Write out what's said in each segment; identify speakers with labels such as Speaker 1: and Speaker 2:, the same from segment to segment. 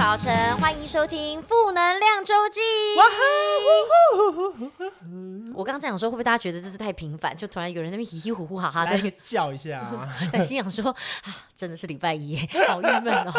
Speaker 1: 早晨，欢迎收听负能量周记。我刚刚在想说，会不会大家觉得就是太频繁？就突然有人那边嘻嘻呼呼哈哈的，
Speaker 2: 叫一下，
Speaker 1: 在心想说啊，真的是礼拜一，好郁闷哦。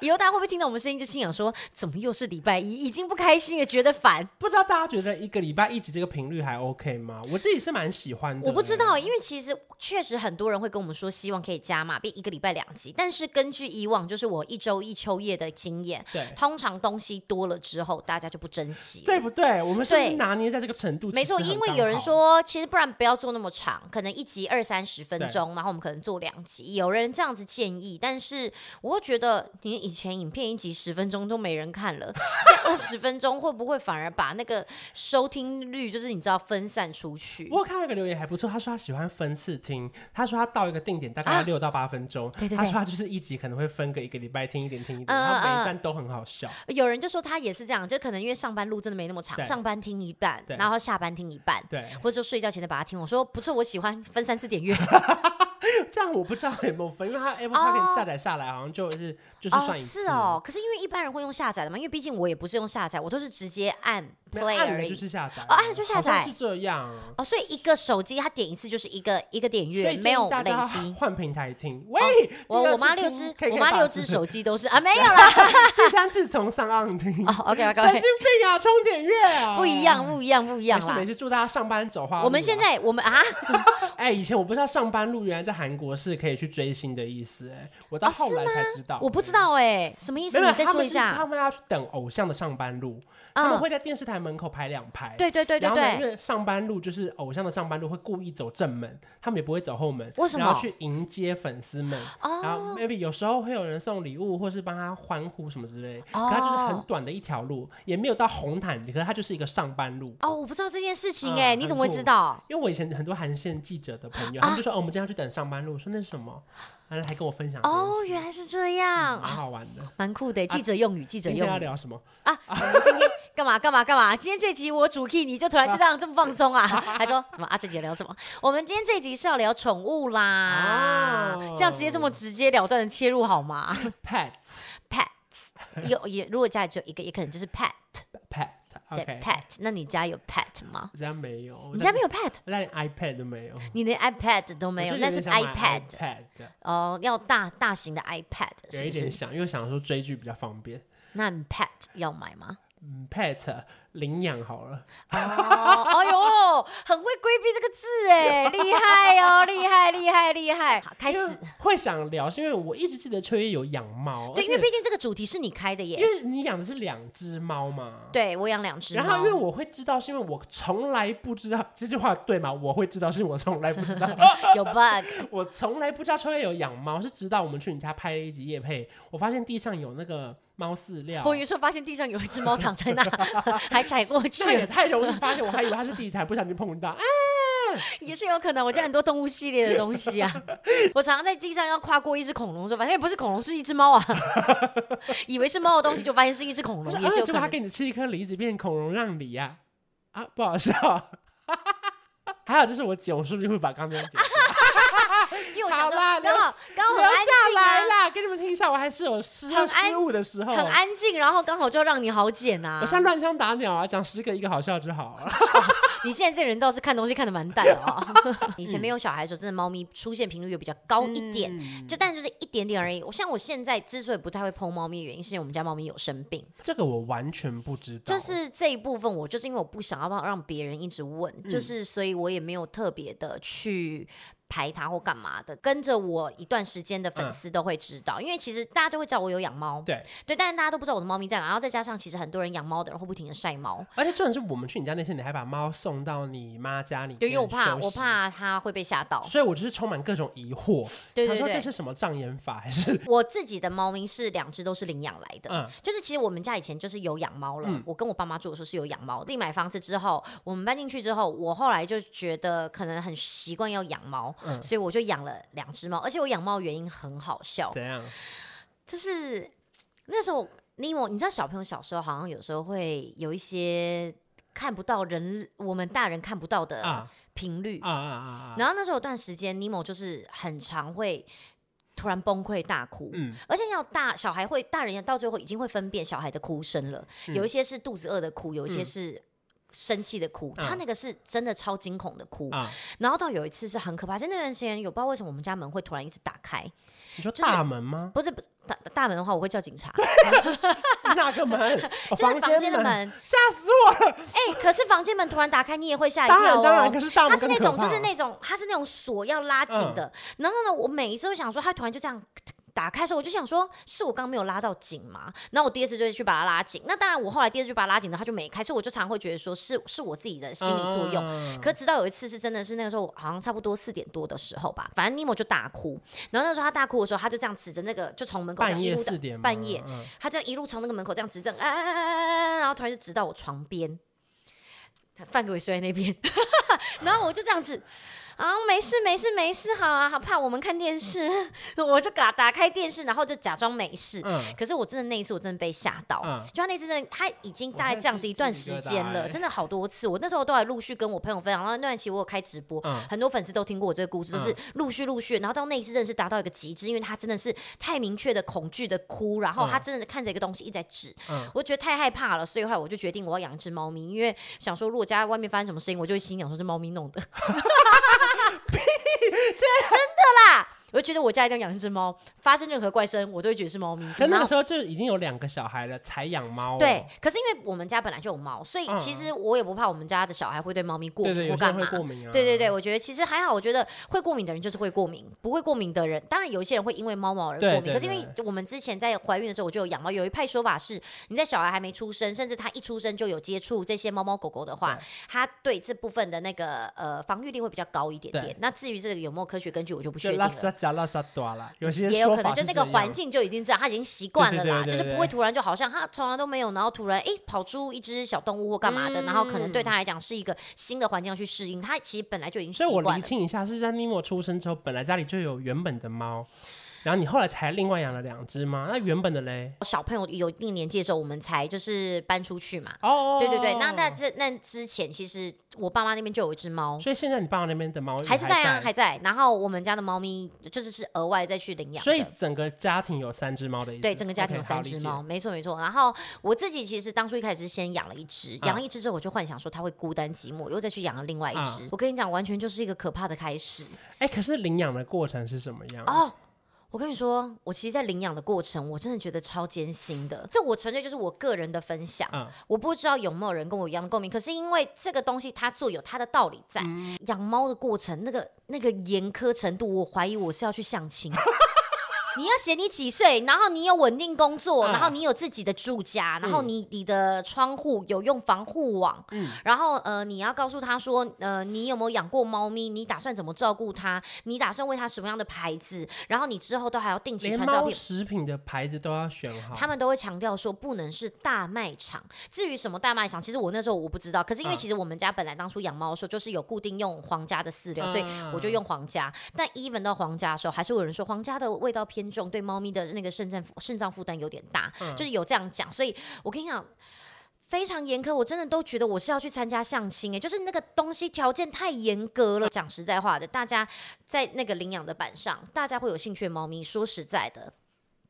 Speaker 1: 以后大家会不会听到我们声音就心想说，怎么又是礼拜一？已经不开心了，觉得烦。
Speaker 2: 不知道大家觉得一个礼拜一集这个频率还 OK 吗？我自己是蛮喜欢的。
Speaker 1: 我不知道，因为其实确实很多人会跟我们说，希望可以加码，变一个礼拜两集。但是根据以往就是我一周一秋夜的经验，
Speaker 2: 对，
Speaker 1: 通常东西多了之后，大家就不珍惜，
Speaker 2: 对不对？我们是拿捏在这个程度？
Speaker 1: 没错，因为有人说，其实不然不要做那么长，可能一集二三十分钟，然后我们可能做两集。有人这样子建议，但是我又觉得，你以前影片一集。十分钟都没人看了，现在二十分钟会不会反而把那个收听率，就是你知道分散出去？
Speaker 2: 我看那个留言还不错，他说他喜欢分次听，他说他到一个定点大概要六到八分钟，啊，他说他就是一集可能会分个一个礼拜听一点听一点，然后每一段都很好笑。
Speaker 1: 有人就说他也是这样，就可能因为上班路真的没那么长，上班听一半，然后下班听一半，对，或者说睡觉前再把它听。我说不错，我喜欢分三次点阅。
Speaker 2: 这样我不知道有没有分，因为它 Apple Podcast 下载下来好像就是、哦、就是算一次。
Speaker 1: 哦，是哦，可是因为一般人会用下载的嘛，因为毕竟我也不是用下载，我都是直接按 play 而已，
Speaker 2: 就是下载。
Speaker 1: 哦，按了就下载，
Speaker 2: 是这样。哦，
Speaker 1: 所以一个手机它点一次就是一个一个点阅，没有累积。
Speaker 2: 换平台听，喂，
Speaker 1: 哦、我我妈六只，我妈六只手机都是啊，没有啦。
Speaker 2: 第三次从上岸听。
Speaker 1: 哦，OK。
Speaker 2: 神经病啊，充点阅啊，
Speaker 1: 不一样，不一样，不一样。
Speaker 2: 没事没事，祝大家上班走花。
Speaker 1: 我们现在我们啊，
Speaker 2: 哎、欸，以前我不知道上班路原来在韩国是可以去追星的意思，哎，我到后来才知道。
Speaker 1: 我不知道哎，什么意思？你再说一下。
Speaker 2: 他们要去等偶像的上班路，他们会在电视台门口排两排。
Speaker 1: 对对对对对。
Speaker 2: 因为上班路就是偶像的上班路，会故意走正门，他们也不会走后门。
Speaker 1: 为什么？
Speaker 2: 然后去迎接粉丝们。然后 maybe 有时候会有人送礼物，或是帮他欢呼什么之类。可他就是很短的一条路，也没有到红毯，可是他就是一个上班路。
Speaker 1: 哦，我不知道这件事情哎，你怎么会知道？
Speaker 2: 因为我以前很多韩线记者的朋友，他们就说哦，我们今天要去等上班路。说那是什么？完了还跟我分享
Speaker 1: 哦，原来是这样，
Speaker 2: 蛮好玩的，
Speaker 1: 蛮酷的。记者用语，记者用语。今天
Speaker 2: 要聊什么
Speaker 1: 啊？今天干嘛干嘛干嘛？今天这集我主 key，你就突然就这样这么放松啊？还说什么啊？这集聊什么？我们今天这集是要聊宠物啦，这样直接这么直截了断的切入好吗？Pets，Pets，有也如果家里只有一个，也可能就是 Pet，Pet。
Speaker 2: 对
Speaker 1: pet，那你家有 pet 吗？
Speaker 2: 我家没有，
Speaker 1: 你家没有 pet，
Speaker 2: 我家连 iPad 都没有。
Speaker 1: 你连 iPad 都没有，那是 iPad。哦，要大大型的 iPad，
Speaker 2: 有一点想，因为想说追剧比较方便。
Speaker 1: 那 pet 要买吗？
Speaker 2: 嗯，pet。领养好了哦，
Speaker 1: 哎呦，很会规避这个字哎，厉害哦，厉害厉害厉害！好，开始
Speaker 2: 会想聊，是因为我一直记得秋叶有养猫，
Speaker 1: 对，因为毕竟这个主题是你开的耶，
Speaker 2: 因为你养的是两只猫嘛，
Speaker 1: 对我养两只，
Speaker 2: 然后因为我会知道，是因为我从来不知道这句话对吗？我会知道，是我从来不知道
Speaker 1: 有 bug，我
Speaker 2: 从来不知道秋叶有养猫，是直到我们去你家拍了一集夜配，我发现地上有那个。猫饲料，我
Speaker 1: 有时候发现地上有一只猫躺在那，还踩过去，
Speaker 2: 那也太容易发现，我还以为它是地毯，不小心碰到，啊，
Speaker 1: 也是有可能。我家很多动物系列的东西啊，我常常在地上要跨过一只恐龙的时候，反正也不是恐龙，是一只猫啊，以为是猫的东西，就发现是一只恐龙，也是有可能。
Speaker 2: 他给你吃一颗梨子，变恐龙让梨呀，啊，不好笑。还有就是我剪，我是不是会把刚刚剪？
Speaker 1: 好啦，刚好刚好
Speaker 2: 留下来啦，给你们听一下。我还是有失失误的时候，
Speaker 1: 很安静，然后刚好就让你好剪啊。
Speaker 2: 我像乱枪打鸟啊，讲十个一个好笑就好了。
Speaker 1: 你现在这人倒是看东西看的蛮淡的哦。以前没有小孩的时候，真的猫咪出现频率又比较高一点，就但就是一点点而已。我像我现在之所以不太会 po 猫咪，原因是因为我们家猫咪有生病。
Speaker 2: 这个我完全不知道。
Speaker 1: 就是这一部分，我就是因为我不想要让别人一直问，就是所以我也没有特别的去。拍它或干嘛的，跟着我一段时间的粉丝都会知道，嗯、因为其实大家都会知道我有养猫，
Speaker 2: 对。
Speaker 1: 对，但是大家都不知道我的猫咪在哪，然后再加上其实很多人养猫的人会不停的晒猫，
Speaker 2: 而且重点是我们去你家那天，你还把猫送到你妈家里，
Speaker 1: 对，因为我怕我怕它会被吓到，
Speaker 2: 所以我就是充满各种疑惑，
Speaker 1: 对，对
Speaker 2: 对。这是什么障眼法还是？
Speaker 1: 我自己的猫咪是两只都是领养来的，
Speaker 2: 嗯，
Speaker 1: 就是其实我们家以前就是有养猫了，嗯、我跟我爸妈住的时候是有养猫的，自己买房子之后，我们搬进去之后，我后来就觉得可能很习惯要养猫，嗯、所以我就养。养了两只猫，而且我养猫原因很好笑。
Speaker 2: 怎样？
Speaker 1: 就是那时候尼莫，你知道小朋友小时候好像有时候会有一些看不到人，我们大人看不到的频率
Speaker 2: 啊啊啊啊！
Speaker 1: 然后那时候有段时间，尼莫就是很常会突然崩溃大哭，
Speaker 2: 嗯，
Speaker 1: 而且要大小孩会，大人到最后已经会分辨小孩的哭声了，嗯、有一些是肚子饿的哭，有一些是。生气的哭，他那个是真的超惊恐的哭，
Speaker 2: 嗯、
Speaker 1: 然后到有一次是很可怕，就那段时间有不知道为什么我们家门会突然一直打开，
Speaker 2: 你说大门吗？
Speaker 1: 就是、不是不是大大门的话，我会叫警察。
Speaker 2: 哪个门？
Speaker 1: 就是房间的门。
Speaker 2: 吓死我了！
Speaker 1: 哎、欸，可是房间门突然打开，你也会吓一跳哦。当然，
Speaker 2: 当然，可是大门
Speaker 1: 它是那种，就是那种，它是那种锁要拉紧的。
Speaker 2: 嗯、
Speaker 1: 然后呢，我每一次都想说，它突然就这样。打开的时候，我就想说，是我刚刚没有拉到紧嘛？然后我第二次就会去把它拉紧。那当然，我后来第二次就把它拉紧了，它就没开。所以我就常会觉得说是是我自己的心理作用。嗯、可直到有一次是真的是那个时候，好像差不多四点多的时候吧，反正尼莫就大哭。然后那时候他大哭的时候，他就这样指着那个，就从门口一路的
Speaker 2: 半夜，
Speaker 1: 嗯、他这样一路从那个门口这样指着，啊啊啊啊，然后突然就指到我床边，饭给我睡在那边，然后我就这样子。啊，没事没事没事，好啊，好怕我们看电视，嗯、我就打打开电视，然后就假装没事。
Speaker 2: 嗯，
Speaker 1: 可是我真的那一次，我真的被吓到。
Speaker 2: 嗯，
Speaker 1: 就他那次真的，他已经大概这样子一段时间了，真的好多次。我那时候都还陆续跟我朋友分享，然后那段期我有开直播，嗯、很多粉丝都听过我这个故事，就是陆续陆续，然后到那一次真的是达到一个极致，因为他真的是太明确的恐惧的哭，然后他真的看着一个东西一直在指，
Speaker 2: 嗯，
Speaker 1: 我觉得太害怕了，所以后来我就决定我要养一只猫咪，因为想说如果家外面发生什么事情，我就会心想说是猫咪弄的。真的啦！我就觉得我家一定要养一只猫，发生任何怪声，我都会觉得是猫咪。
Speaker 2: 可那个时候就已经有两个小孩了，才养猫。
Speaker 1: 对，可是因为我们家本来就有猫，所以其实我也不怕我们家的小孩会对猫咪过敏或干嘛。对对对，我觉得其实还好。我觉得会过敏的人就是会过敏，不会过敏的人，当然有一些人会因为猫毛而过敏。可是因为我们之前在怀孕的时候我就有养猫，有一派说法是，你在小孩还没出生，甚至他一出生就有接触这些猫猫狗狗的话，他对这部分的那个呃防御力会比较高一点点。那至于这个有没有科学根据，我就不确定了。
Speaker 2: 有些
Speaker 1: 也有可能，就那个环境就已经这样，他已经习惯了啦，就是不会突然就好像他从来都没有，然后突然哎、欸、跑出一只小动物或干嘛的，嗯、然后可能对他来讲是一个新的环境要去适应，他其实本来就已经习惯了。所以
Speaker 2: 我厘清一下，是在尼莫出生之后，本来家里就有原本的猫。然后你后来才另外养了两只吗？那原本的嘞？
Speaker 1: 小朋友有一定年纪的时候，我们才就是搬出去嘛。
Speaker 2: 哦，
Speaker 1: 对对对。那那这那之前，其实我爸妈那边就有一只猫。
Speaker 2: 所以现在你爸妈那边的猫
Speaker 1: 还是在啊，还在。然后我们家的猫咪就是是额外再去领养。
Speaker 2: 所以整个家庭有三只猫的意思。
Speaker 1: 对，整个家庭有三只猫，没错没错。然后我自己其实当初一开始是先养了一只，养了一只之后我就幻想说它会孤单寂寞，又再去养了另外一只。我跟你讲，完全就是一个可怕的开始。
Speaker 2: 哎，可是领养的过程是什么样？
Speaker 1: 哦。我跟你说，我其实，在领养的过程，我真的觉得超艰辛的。这我纯粹就是我个人的分享，
Speaker 2: 嗯、
Speaker 1: 我不知道有没有人跟我一样的共鸣。可是因为这个东西，它做有它的道理在。嗯、养猫的过程，那个那个严苛程度，我怀疑我是要去相亲。你要写你几岁，然后你有稳定工作，然后你有自己的住家，然后你你的窗户有用防护网，
Speaker 2: 嗯，
Speaker 1: 然后呃你要告诉他说，呃你有没有养过猫咪？你打算怎么照顾它？你打算喂它什么样的牌子？然后你之后都还要定期传照片，
Speaker 2: 食品的牌子都要选好。
Speaker 1: 他们都会强调说不能是大卖场。至于什么大卖场，其实我那时候我不知道。可是因为其实我们家本来当初养猫的时候就是有固定用皇家的饲料，所以我就用皇家。但 even 到皇家的时候，还是有人说皇家的味道偏。偏重对猫咪的那个肾脏肾脏负担有点大，嗯、就是有这样讲，所以我跟你讲非常严苛，我真的都觉得我是要去参加相亲哎，就是那个东西条件太严格了。讲实在话的，大家在那个领养的板上，大家会有兴趣的猫咪，说实在的，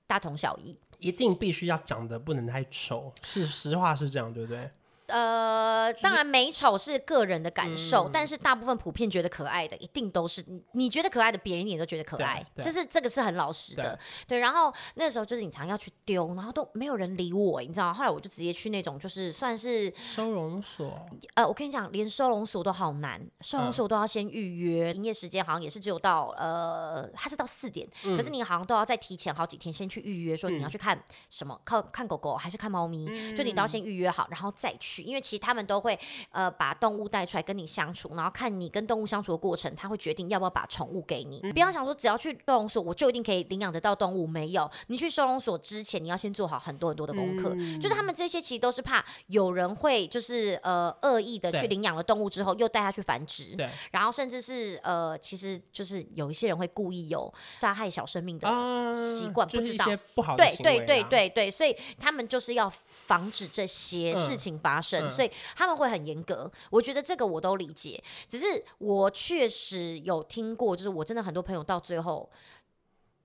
Speaker 1: 大同小异，
Speaker 2: 一定必须要长得不能太丑，是实话是这样，对不对？
Speaker 1: 呃，当然美丑是个人的感受，
Speaker 2: 嗯、
Speaker 1: 但是大部分普遍觉得可爱的，一定都是你觉得可爱的，别人也都觉得可爱，这是这个是很老实的。对，对，然后那时候就是你常要去丢，然后都没有人理我，你知道吗？后来我就直接去那种就是算是
Speaker 2: 收容所。
Speaker 1: 呃，我跟你讲，连收容所都好难，收容所都要先预约，营、嗯、业时间好像也是只有到呃，它是到四点、嗯，可是你好像都要再提前好几天先去预约，说你要去看什么，看、嗯、看狗狗还是看猫咪、嗯，就你都要先预约好，然后再去。因为其实他们都会呃把动物带出来跟你相处，然后看你跟动物相处的过程，他会决定要不要把宠物给你。你不要想说只要去收容所我就一定可以领养得到动物，没有。你去收容所之前，你要先做好很多很多的功课。嗯、就是他们这些其实都是怕有人会就是呃恶意的去领养了动物之后又带它去繁殖，对。然后甚至是呃其实就是有一些人会故意有杀害小生命的习惯、啊，不知道、不好的行为、啊、对对对对对，所以他们就是要防止这些事情发生。嗯、所以。他们会很严格，我觉得这个我都理解。只是我确实有听过，就是我真的很多朋友到最后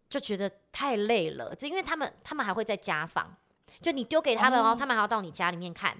Speaker 1: 就觉得太累了，就因为他们他们还会在家访，就你丢给他们哦，哦，他们还要到你家里面看。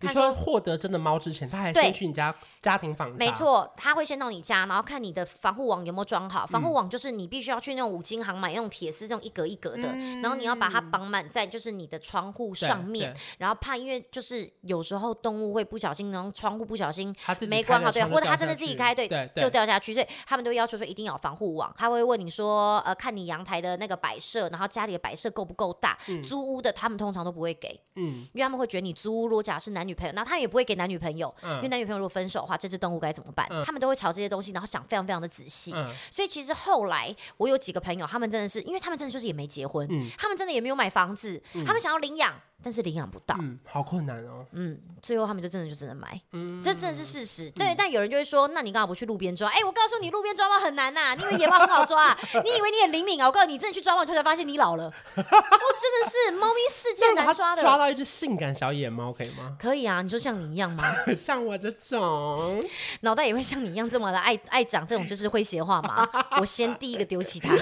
Speaker 2: 你说获得真的猫之前，他还先去你家家庭访查。
Speaker 1: 没错，他会先到你家，然后看你的防护网有没有装好。防护网就是你必须要去那种五金行买那种铁丝，这种一格一格的，嗯、然后你要把它绑满在就是你的窗户上面，然后怕因为就是有时候动物会不小心，然后窗户不小心没关好，对，或者它真的自己开，对，就掉下去，所以他们都要求说一定要有防护网。他会问你说，呃，看你阳台的那个摆设，然后家里的摆设够不够大、嗯。租屋的他们通常都不会给，嗯，因为他们会觉得你租屋如果假是男女朋友，那他也不会给男女朋友，嗯、因为男女朋友如果分手的话，这只动物该怎么办？嗯、他们都会朝这些东西，然后想非常非常的仔细、嗯。所以其实后来我有几个朋友，他们真的是，因为他们真的就是也没结婚，嗯、他们真的也没有买房子，嗯、他们想要领养。但是领养不到，
Speaker 2: 嗯，好困难哦。
Speaker 1: 嗯，最后他们就真的就只能买，嗯，这真的是事实。对，嗯、但有人就会说，那你干嘛不去路边抓？哎、欸，我告诉你，路边抓猫很难呐、啊，你以为野猫很好抓、啊？你以为你很灵敏啊？我告诉你，你真的去抓猫，突然发现你老了。我、哦、真的是猫咪世界难抓的。
Speaker 2: 抓到一只性感小野猫可以吗？
Speaker 1: 可以啊，你说像你一样吗？
Speaker 2: 像我这种，
Speaker 1: 脑袋也会像你一样这么的爱爱长这种就是诙谐话吗？我先第一个丢弃它。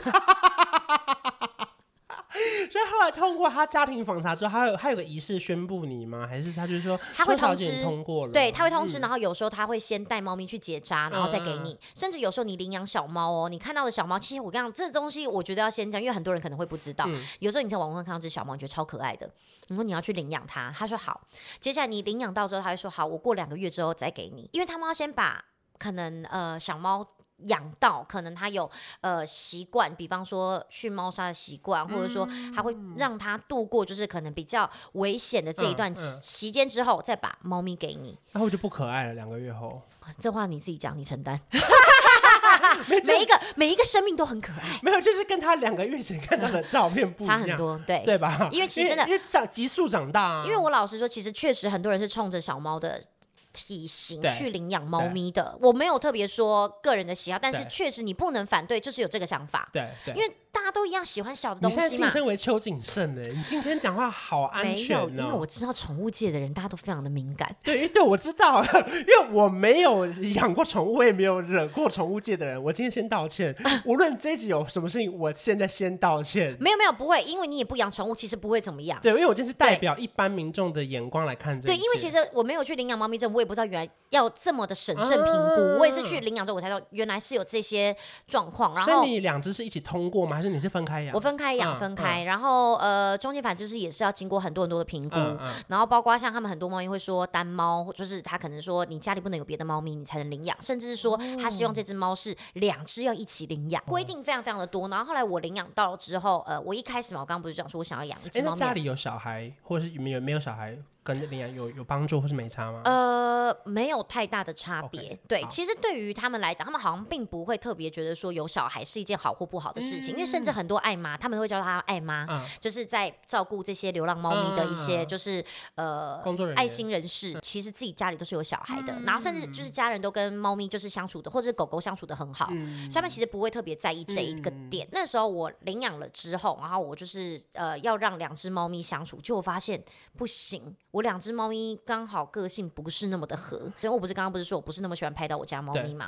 Speaker 2: 所以后来通过他家庭访查之后，他有他有个仪式宣布你吗？还是他就是说
Speaker 1: 他会通知
Speaker 2: 通过了？
Speaker 1: 对，他会通知、嗯，然后有时候他会先带猫咪去结扎，然后再给你。嗯、甚至有时候你领养小猫哦，你看到的小猫，其实我跟你讲，这东西我觉得要先讲，因为很多人可能会不知道。嗯、有时候你在网络上看到这小猫，你觉得超可爱的，你说你要去领养它，他说好。接下来你领养到之后，他会说好，我过两个月之后再给你，因为他们要先把可能呃小猫。养到可能他有呃习惯，比方说去猫砂的习惯，或者说他会让他度过就是可能比较危险的这一段期间之后，再把猫咪给你。
Speaker 2: 然后就不可爱了，两个月后。
Speaker 1: 这话你自己讲，你承担。每一个每一个生命都很可爱。
Speaker 2: 没有，就是跟他两个月前看到的照片不一样，
Speaker 1: 差很多，对
Speaker 2: 对吧？
Speaker 1: 因为其实真的
Speaker 2: 因为长急速长大啊。
Speaker 1: 因为我老实说，其实确实很多人是冲着小猫的。体型去领养猫咪的，我没有特别说个人的喜好，但是确实你不能反对，就是有这个想法。对，对，因为大家都一样喜欢小的东西嘛。
Speaker 2: 你现在晋升为邱谨慎呢？你今天讲话好安全哦。
Speaker 1: 没有，因为我知道宠物界的人大家都非常的敏感。
Speaker 2: 对，对，我知道，因为我没有养过宠物，我也没有惹过宠物界的人。我今天先道歉，无论这一集有什么事情，我现在先道歉。
Speaker 1: 没有没有，不会，因为你也不养宠物，其实不会怎么样。
Speaker 2: 对，因为我今天是代表一般民众的眼光来看这。
Speaker 1: 对，因为其实我没有去领养猫咪证，我也不知道原来要。这么的审慎评估，我也是去领养之后，我才知道原来是有这些状况。然后，
Speaker 2: 所以你两只是一起通过吗？还是你是分开养？
Speaker 1: 我分开养，分开。然后呃，中间反正就是也是要经过很多很多的评估。然后包括像他们很多猫咪会说单猫，就是他可能说你家里不能有别的猫咪，你才能领养，甚至是说他希望这只猫是两只要一起领养，规定非常非常的多。然后后来我领养到了之后，呃，我一开始嘛，我刚刚不是讲说我想要养一只猫咪，
Speaker 2: 家里有小孩或者是没有没有小孩跟领养有有帮助或是没差吗？
Speaker 1: 呃，没有太大的差别。
Speaker 2: Okay,
Speaker 1: 对，其实对于他们来讲，他们好像并不会特别觉得说有小孩是一件好或不好的事情，嗯、因为甚至很多爱妈，他们会叫他爱妈、嗯，就是在照顾这些流浪猫咪的一些，就是、嗯、呃
Speaker 2: 工作人员、
Speaker 1: 爱心人士，其实自己家里都是有小孩的，嗯、然后甚至就是家人都跟猫咪就是相处的，或者是狗狗相处的很好，嗯、所以他们其实不会特别在意这一个点。嗯、那时候我领养了之后，然后我就是呃要让两只猫咪相处，就发现不行，我两只猫咪刚好个性不是那么的合，所以我不是刚刚不是说我不是那么。喜欢拍到我家猫咪嘛？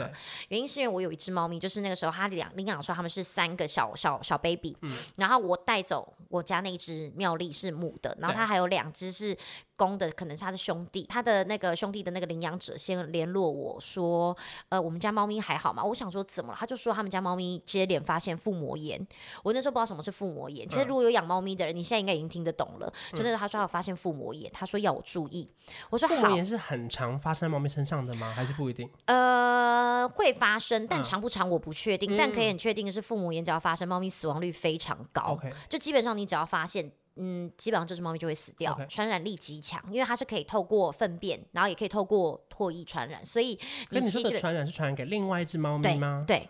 Speaker 1: 原因是因为我有一只猫咪，就是那个时候它两领养的时候，他们是三个小小小 baby，、嗯、然后我带走我家那只妙丽是母的，然后它还有两只是公的可能是他的兄弟，他的那个兄弟的那个领养者先联络我说，呃，我们家猫咪还好吗？我想说怎么了？他就说他们家猫咪接连发现腹膜炎。我那时候不知道什么是腹膜炎。其实如果有养猫咪的人，你现在应该已经听得懂了。就那时候他说他发现腹膜炎，他说要我注意。我说好。
Speaker 2: 腹膜炎是很常发生在猫咪身上的吗？还是不一定？
Speaker 1: 呃，会发生，但长不长我不确定。但可以很确定的是，腹膜炎只要发生，猫咪死亡率非常高。就基本上你只要发现。嗯，基本上这只猫咪就会死掉传染力极强，因为它是可以透过粪便，然后也可以透过唾液传染，所以你其实
Speaker 2: 传染是传染给另外一只猫咪吗？
Speaker 1: 对。对。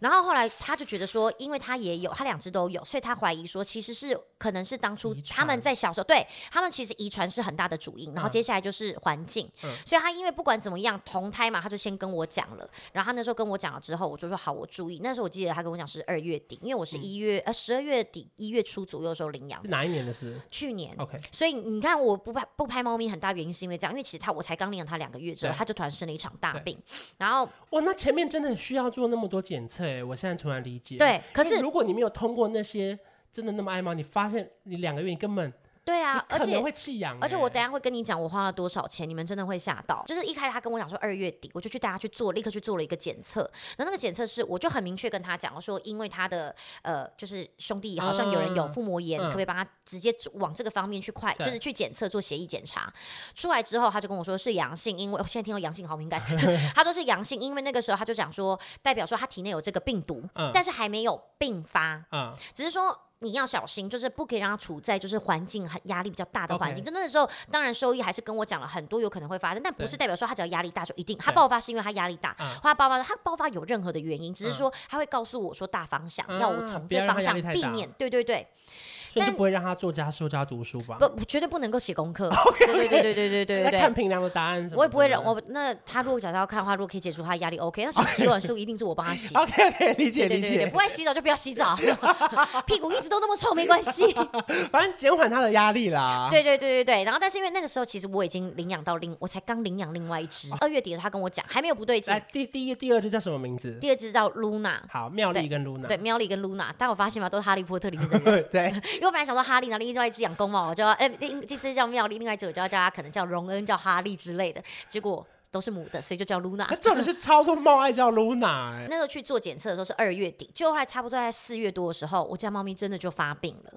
Speaker 1: 然后后来他就觉得说，因为他也有，他两只都有，所以他怀疑说，其实是可能是当初他们在小时候，对他们其实遗传是很大的主因，然后接下来就是环境，嗯。所以他因为不管怎么样同胎嘛，他就先跟我讲了，然后他那时候跟我讲了之后，我就说好，我注意。那时候我记得他跟我讲是二月底，因为我是一月、嗯、呃十二月底一月初左右的时候领养。
Speaker 2: 是哪一年的事？
Speaker 1: 去年。
Speaker 2: OK，
Speaker 1: 所以你看我不拍不拍猫咪，很大原因是因为这样，因为其实他我才刚领养他两个月之后，他就突然生了一场大病，然后
Speaker 2: 哇，那前面真的需要做那么多检测哎，我现在突然理解。
Speaker 1: 对，可是
Speaker 2: 如果你没有通过那些，真的那么爱猫，你发现你两个月你根本。
Speaker 1: 对啊，而且
Speaker 2: 会弃养，
Speaker 1: 而且我等下会跟你讲我花了多少钱，你们真的会吓到。就是一开始他跟我讲说二月底，我就去带他去做，立刻去做了一个检测。然后那个检测是，我就很明确跟他讲说，因为他的呃，就是兄弟好像有人有腹膜炎，嗯、可不可以帮他直接往这个方面去快，嗯、就是去检测做协议检查。出来之后，他就跟我说是阳性，因为我现在听到阳性好敏感。他说是阳性，因为那个时候他就讲说，代表说他体内有这个病毒，嗯、但是还没有并发，嗯、只是说。你要小心，就是不可以让他处在就是环境很压力比较大的环境。就那个时候，当然收益还是跟我讲了很多有可能会发生，但不是代表说他只要压力大就一定。他爆发是因为他压力大，或它爆发他爆发有任何的原因，只是说他会告诉我说大方向，嗯、要我从这方向避免。对对对。
Speaker 2: 但就不会让他做家事、家读书吧？
Speaker 1: 不，绝对不能够写功课。对对对对对对对。
Speaker 2: 看评量的答案，
Speaker 1: 我也不会让我那他如果假设要看的话，如果可以解除他压力，OK。那洗洗碗书一定是我帮他洗。
Speaker 2: OK OK，理解理解。
Speaker 1: 不爱洗澡就不要洗澡，屁股一直都那么臭没关系，
Speaker 2: 反正减缓他的压力啦。
Speaker 1: 对对对对对。然后，但是因为那个时候其实我已经领养到另，我才刚领养另外一只。二月底的时候他跟我讲还没有不对劲。
Speaker 2: 第第一第二只叫什么名字？
Speaker 1: 第二只叫 Luna。
Speaker 2: 好，妙丽跟 Luna。
Speaker 1: 对，妙丽跟 Luna。但我发现嘛，都是哈利波特里面的人。对。我本来想说哈利哪里。另外一只养公猫，我就要哎，另这只叫妙丽，另外一只我就要叫它可能叫荣恩，叫哈利之类的。结果都是母的，所以就叫露娜。
Speaker 2: 这种是超多猫爱叫露娜。欸。
Speaker 1: 那时候去做检测的时候是二月底，就后来差不多在四月多的时候，我家猫咪真的就发病了，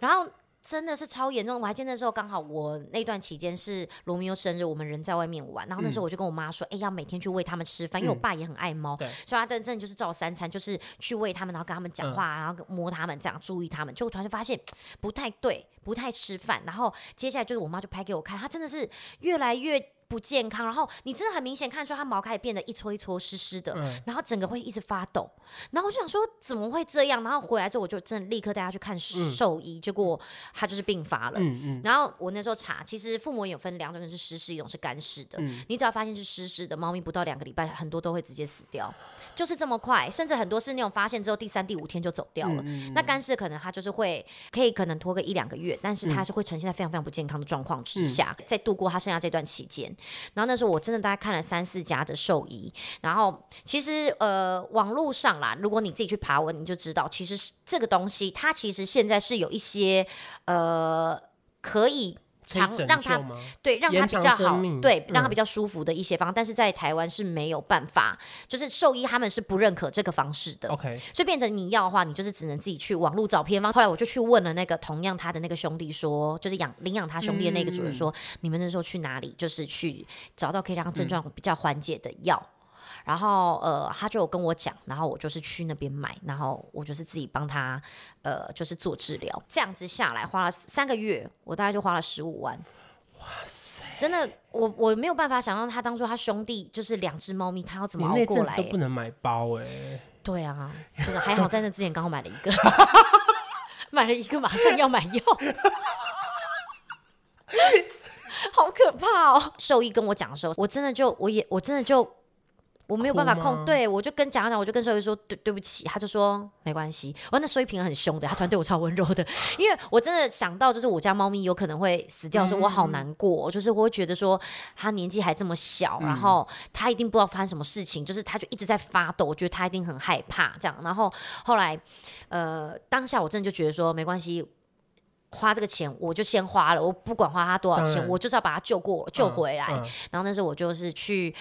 Speaker 1: 然后。真的是超严重，我还记得那时候刚好我那段期间是罗密欧生日，我们人在外面玩，然后那时候我就跟我妈说，哎、嗯欸，要每天去喂他们吃饭，因为我爸也很爱猫，嗯、所以他真的就是照三餐，就是去喂他们，然后跟他们讲话，嗯、然后摸他们，这样注意他们。就我突然就发现不太对，不太吃饭，然后接下来就是我妈就拍给我看，她真的是越来越。不健康，然后你真的很明显看出它毛开始变得一撮一撮湿湿的，嗯、然后整个会一直发抖，然后我就想说怎么会这样？然后回来之后我就真的立刻带他去看兽医，嗯、结果他就是病发了。嗯嗯、然后我那时候查，其实腹膜炎有分两种，一种是湿湿，一种是干湿的。嗯、你只要发现是湿湿的，猫咪不到两个礼拜，很多都会直接死掉，就是这么快，甚至很多是那种发现之后第三、第五天就走掉了。嗯、那干湿可能它就是会可以可能拖个一两个月，但是它是会呈现在非常非常不健康的状况之下，嗯、在度过它剩下这段期间。然后那时候我真的大概看了三四家的兽医，然后其实呃网络上啦，如果你自己去爬文，你就知道，其实是这个东西它其实现在是有一些呃可以。长让它对让它比较好，对让它比较舒服的一些方，嗯、但是在台湾是没有办法，就是兽医他们是不认可这个方式的。OK，所以变成你要的话，你就是只能自己去网络找偏方。后来我就去问了那个同样他的那个兄弟说，就是养领养他兄弟的那个主人说，嗯、你们那时候去哪里，就是去找到可以让症状比较缓解的药。嗯然后呃，他就跟我讲，然后我就是去那边买，然后我就是自己帮他呃，就是做治疗，这样子下来花了三个月，我大概就花了十五万。哇塞！真的，我我没有办法想象他当初他兄弟就是两只猫咪，他要怎么熬过来？
Speaker 2: 都不能买包哎。
Speaker 1: 对啊，真的还好，在那之前刚好买了一个，买了一个马上要买药，好可怕哦！兽医跟我讲的时候，我真的就我也我真的就。我没有办法控，对我就跟讲讲，我就跟兽医说对对不起，他就说没关系。我那兽医平很凶的，他突然对我超温柔的，因为我真的想到就是我家猫咪有可能会死掉的时候，我好难过，嗯、就是我会觉得说他年纪还这么小，然后他一定不知道发生什么事情，就是他就一直在发抖，我觉得他一定很害怕这样。然后后来呃当下我真的就觉得说没关系。花这个钱，我就先花了，我不管花他多少钱，我就是要把他救过救回来。嗯嗯、然后那时候我就是去。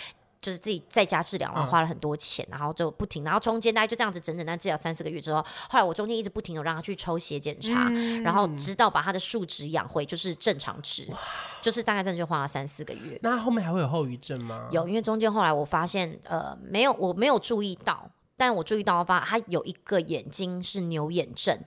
Speaker 1: 就是自己在家治疗，然后花了很多钱，嗯、然后就不停，然后中间大概就这样子整整在治疗三四个月之后，后来我中间一直不停的让他去抽血检查，嗯、然后直到把他的数值养回就是正常值，就是大概真的就花了三四个月。
Speaker 2: 那后面还会有后遗症吗？
Speaker 1: 有，因为中间后来我发现，呃，没有，我没有注意到，但我注意到发他有一个眼睛是牛眼症。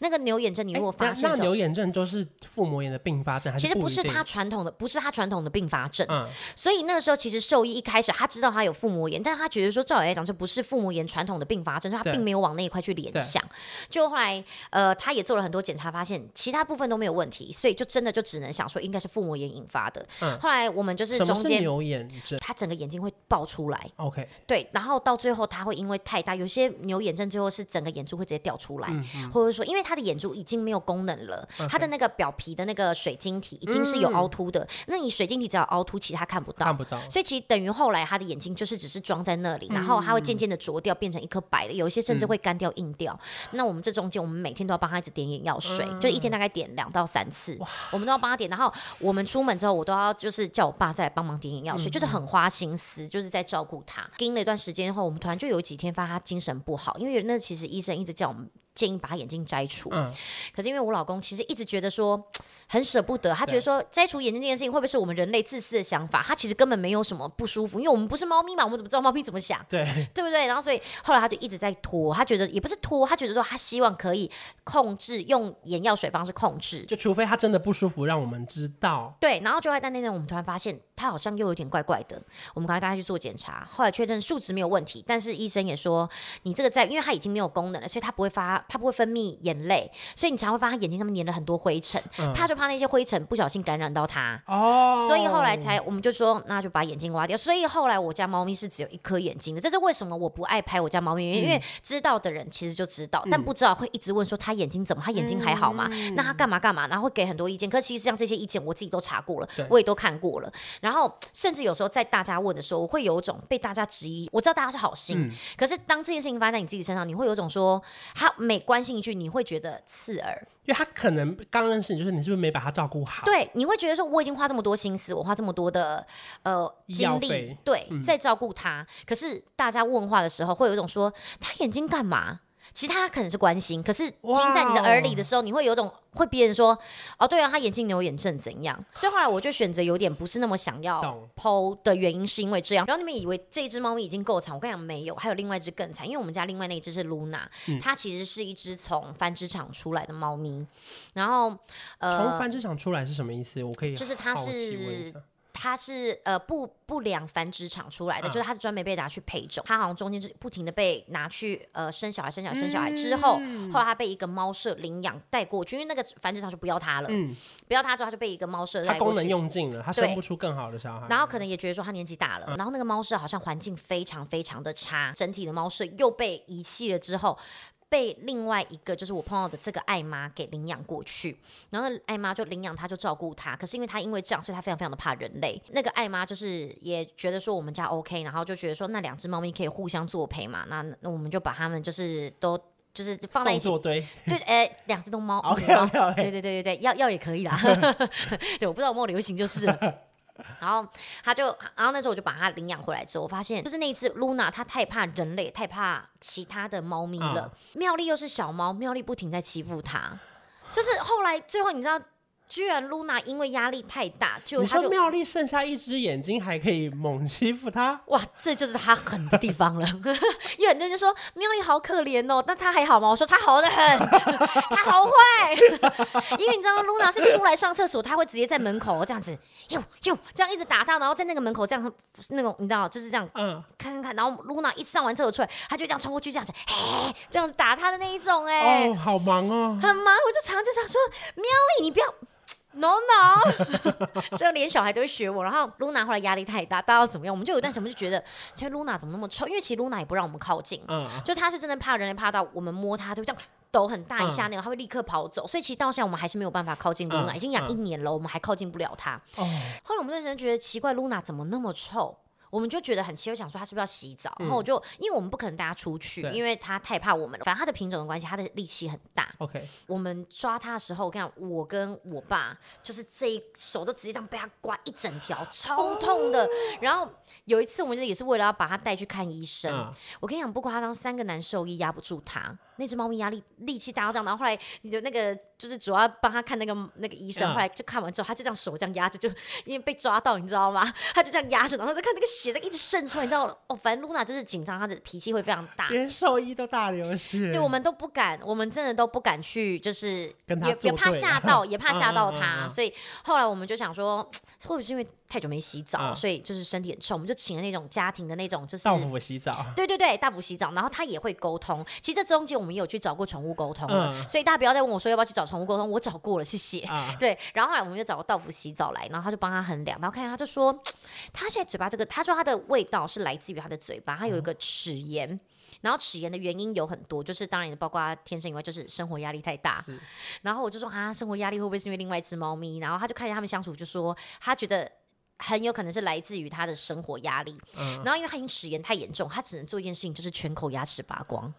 Speaker 1: 那个牛眼症，你如果发现，
Speaker 2: 那牛眼症就是腹膜炎的并发症，还是
Speaker 1: 其实不是他传统的，不是他传统的并发症。嗯，所以那个时候其实兽医一开始他知道他有腹膜炎，但是他觉得说，照理来讲这不是腹膜炎传统的并发症，所以他并没有往那一块去联想。就后来呃，他也做了很多检查，发现其他部分都没有问题，所以就真的就只能想说应该是腹膜炎引发的。嗯，后来我们就是中间
Speaker 2: 牛眼症，
Speaker 1: 他整个眼睛会爆出来。
Speaker 2: OK，
Speaker 1: 对，然后到最后他会因为太大，有些牛眼症最后是整个眼珠会直接掉出来，嗯嗯、或者说因为他的眼珠已经。没有功能了，他的那个表皮的那个水晶体已经是有凹凸的。那你水晶体只要凹凸，其实它看不到，
Speaker 2: 看不到。
Speaker 1: 所以其实等于后来他的眼睛就是只是装在那里，然后他会渐渐的浊掉，变成一颗白的。有一些甚至会干掉、硬掉。那我们这中间，我们每天都要帮他一直点眼药水，就一天大概点两到三次，我们都要帮他点。然后我们出门之后，我都要就是叫我爸再来帮忙点眼药水，就是很花心思，就是在照顾他。盯了一段时间后，我们突然就有几天发现他精神不好，因为那其实医生一直叫我们。建议把他眼镜摘除，嗯，可是因为我老公其实一直觉得说很舍不得，他觉得说摘除眼镜这件事情会不会是我们人类自私的想法？他其实根本没有什么不舒服，因为我们不是猫咪嘛，我们怎么知道猫咪怎么想？
Speaker 2: 对，
Speaker 1: 对不对？然后所以后来他就一直在拖，他觉得也不是拖，他觉得说他希望可以控制用眼药水方式控制，
Speaker 2: 就除非他真的不舒服，让我们知道。
Speaker 1: 对，然后就在那天我们突然发现他好像又有点怪怪的，我们赶快带他去做检查，后来确认数值没有问题，但是医生也说你这个在，因为他已经没有功能了，所以他不会发，他不会分泌。眼泪，所以你才会发现他眼睛上面粘了很多灰尘，嗯、他就怕那些灰尘不小心感染到他。哦，所以后来才我们就说，那就把眼睛挖掉。所以后来我家猫咪是只有一颗眼睛的，这是为什么我不爱拍我家猫咪？嗯、因为知道的人其实就知道，但不知道会一直问说他眼睛怎么？他眼睛还好吗？嗯、那他干嘛干嘛？然后会给很多意见。可是其实像这些意见，我自己都查过了，我也都看过了。然后甚至有时候在大家问的时候，我会有一种被大家质疑。我知道大家是好心，嗯、可是当这件事情发生在你自己身上，你会有一种说他每关心一句，你会觉得刺耳，
Speaker 2: 因为他可能刚认识你，就是你是不是没把他照顾好？
Speaker 1: 对，你会觉得说我已经花这么多心思，我花这么多的呃精力，对，嗯、在照顾他。可是大家问话的时候，会有一种说他眼睛干嘛？其实他可能是关心，可是听在你的耳里的时候，你会有种会别人说哦，对啊，他眼睛牛眼症怎样？所以后来我就选择有点不是那么想要 po 的原因，是因为这样。然后你们以为这只猫咪已经够惨，我跟你讲没有，还有另外一只更惨。因为我们家另外那一只是露娜，它其实是一只从繁殖场出来的猫咪。然后呃，
Speaker 2: 从繁殖场出来是什么意思？我可以
Speaker 1: 就是它是。它是呃不不良繁殖场出来的，嗯、就是它是专门被拿去配种，它好像中间就不停的被拿去呃生小孩、生小孩、生小孩之后，嗯、后来它被一个猫舍领养带过去，因为那个繁殖场就不要它了，嗯、不要它之后，它就被一个猫舍带过去。它
Speaker 2: 功能用尽了，它生不出更好的小孩。
Speaker 1: 然后可能也觉得说它年纪大了，嗯、然后那个猫舍好像环境非常非常的差，整体的猫舍又被遗弃了之后。被另外一个就是我碰到的这个爱妈给领养过去，然后爱妈就领养他，就照顾他。可是因为他因为这样，所以他非常非常的怕人类。那个爱妈就是也觉得说我们家 OK，然后就觉得说那两只猫咪可以互相作陪嘛。那那我们就把它们就是都就是放在一起。对，哎、欸，两只都猫。OK OK OK。对对对对对，要要也可以啦。对，我不知道有没有流行就是了。然后他就，然后那时候我就把它领养回来之后，我发现就是那一只露娜，她太怕人类，太怕其他的猫咪了。嗯、妙丽又是小猫，妙丽不停在欺负它，就是后来最后你知道。居然露娜因为压力太大，就他就
Speaker 2: 妙丽剩下一只眼睛还可以猛欺负她，
Speaker 1: 哇，这就是她狠的地方了。有很多人就说妙丽好可怜哦，那她还好吗？我说她好的很，她好坏。因为你知道露娜是出来上厕所，她会直接在门口这样子，呦呦，这样一直打她，然后在那个门口这样那种你知道就是这样，嗯，看看看，然后露娜一上完厕所出来，她就这样冲过去这样子，嘿，这样子打她的那一种，哎，
Speaker 2: 哦，好忙哦，
Speaker 1: 很忙。我就常常就想说，妙丽你不要。No no，这连小孩都会学我。然后露娜后来压力太大，大家要怎么样？我们就有一段时间就觉得，其实露娜怎么那么臭？因为其实露娜也不让我们靠近，嗯，就她是真的怕人类，怕到我们摸她就这样抖很大一下那个，她会立刻跑走。所以其实到现在我们还是没有办法靠近露娜，已经养一年了，我们还靠近不了她。哦，后来我们那时候觉得奇怪，露娜怎么那么臭？我们就觉得很奇怪，想说他是不是要洗澡？然后我就因为我们不可能带他出去，因为他太怕我们了。反正他的品种的关系，他的力气很大。
Speaker 2: OK，
Speaker 1: 我们抓他的时候，我跟你讲，我跟我爸就是这一手都直接这样被他刮一整条，超痛的。然后有一次，我们就也是为了要把他带去看医生。我跟你讲，不夸张，三个男兽医压不住他。那只猫咪压力力气大到这样，然后后来你的那个就是主要帮他看那个那个医生，后来就看完之后，他就这样手这样压着，就因为被抓到，你知道吗？他就这样压着，然后就看那个血在一直渗出来，你知道吗？哦，反正露娜就是紧张，她的脾气会非常大，
Speaker 2: 连兽医都大流血，
Speaker 1: 对，我们都不敢，我们真的都不敢去，就是也也怕吓到，也怕 吓到他，所以后来我们就想说，会不会是因为太久没洗澡，所以就是身体很臭，我们就请了那种家庭的那种就是
Speaker 2: 大夫洗澡，
Speaker 1: 对对对，大夫洗澡，然后他也会沟通。其实这中间我们也有去找过宠物沟通了，嗯、所以大家不要再问我说要不要去找宠物沟通，我找过了，谢谢。嗯、对，然后后来我们就找个道夫洗澡来，然后他就帮他衡量，然后看见他就说，他现在嘴巴这个，他说他的味道是来自于他的嘴巴，他有一个齿炎，嗯、然后齿炎的原因有很多，就是当然包括天生以外，就是生活压力太大。是然后我就说啊，生活压力会不会是因为另外一只猫咪？然后他就看见他们相处，就说他觉得很有可能是来自于他的生活压力。嗯、然后因为他已经齿炎太严重，他只能做一件事情，就是全口牙齿拔光。